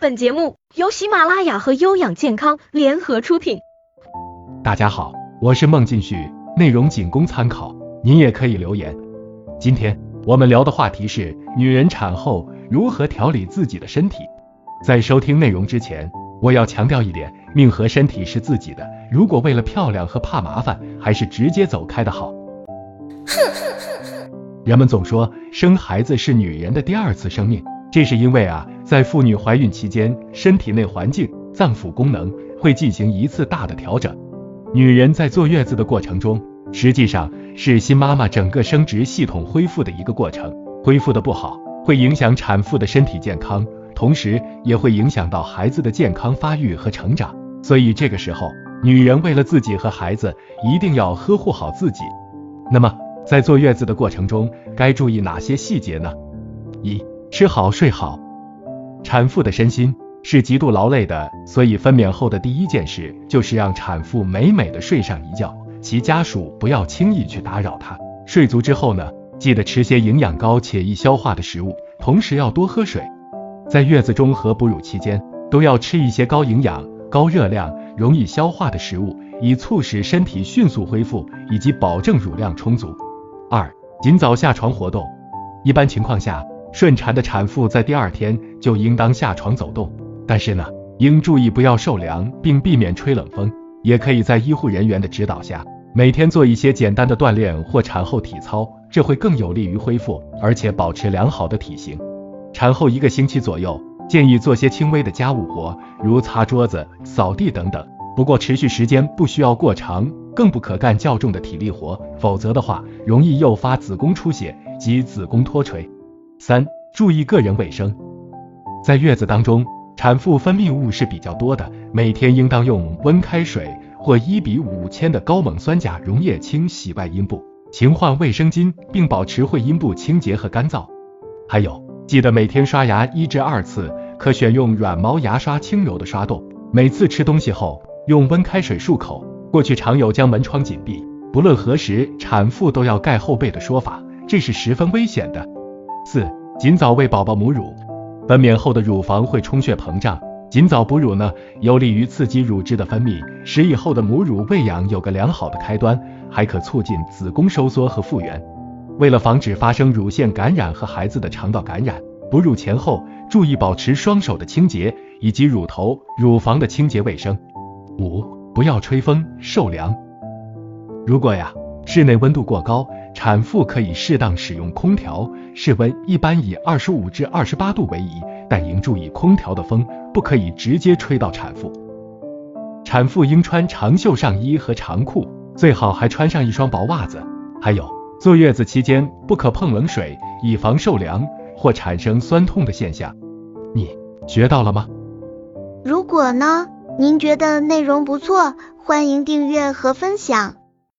本节目由喜马拉雅和优养健康联合出品。大家好，我是孟进旭，内容仅供参考，您也可以留言。今天我们聊的话题是女人产后如何调理自己的身体。在收听内容之前，我要强调一点，命和身体是自己的，如果为了漂亮和怕麻烦，还是直接走开的好。人们总说生孩子是女人的第二次生命，这是因为啊。在妇女怀孕期间，身体内环境、脏腑功能会进行一次大的调整。女人在坐月子的过程中，实际上是新妈妈整个生殖系统恢复的一个过程。恢复的不好，会影响产妇的身体健康，同时也会影响到孩子的健康发育和成长。所以这个时候，女人为了自己和孩子，一定要呵护好自己。那么，在坐月子的过程中，该注意哪些细节呢？一、吃好睡好。产妇的身心是极度劳累的，所以分娩后的第一件事就是让产妇美美的睡上一觉，其家属不要轻易去打扰她。睡足之后呢，记得吃些营养高且易消化的食物，同时要多喝水。在月子中和哺乳期间，都要吃一些高营养、高热量、容易消化的食物，以促使身体迅速恢复以及保证乳量充足。二，尽早下床活动。一般情况下。顺产的产妇在第二天就应当下床走动，但是呢，应注意不要受凉，并避免吹冷风。也可以在医护人员的指导下，每天做一些简单的锻炼或产后体操，这会更有利于恢复，而且保持良好的体型。产后一个星期左右，建议做些轻微的家务活，如擦桌子、扫地等等。不过持续时间不需要过长，更不可干较重的体力活，否则的话容易诱发子宫出血及子宫脱垂。三、注意个人卫生。在月子当中，产妇分泌物是比较多的，每天应当用温开水或一比五千的高锰酸钾溶液清洗外阴部，勤换卫生巾，并保持会阴部清洁和干燥。还有，记得每天刷牙一至二次，可选用软毛牙刷，轻柔的刷动。每次吃东西后，用温开水漱口。过去常有将门窗紧闭，不论何时产妇都要盖后背的说法，这是十分危险的。四、尽早喂宝宝母乳。分娩后的乳房会充血膨胀，尽早哺乳呢，有利于刺激乳汁的分泌，使以后的母乳喂养有个良好的开端，还可促进子宫收缩和复原。为了防止发生乳腺感染和孩子的肠道感染，哺乳前后注意保持双手的清洁以及乳头、乳房的清洁卫生。五、不要吹风受凉。如果呀，室内温度过高。产妇可以适当使用空调，室温一般以二十五至二十八度为宜，但应注意空调的风不可以直接吹到产妇。产妇应穿长袖上衣和长裤，最好还穿上一双薄袜子。还有，坐月子期间不可碰冷水，以防受凉或产生酸痛的现象。你学到了吗？如果呢，您觉得内容不错，欢迎订阅和分享。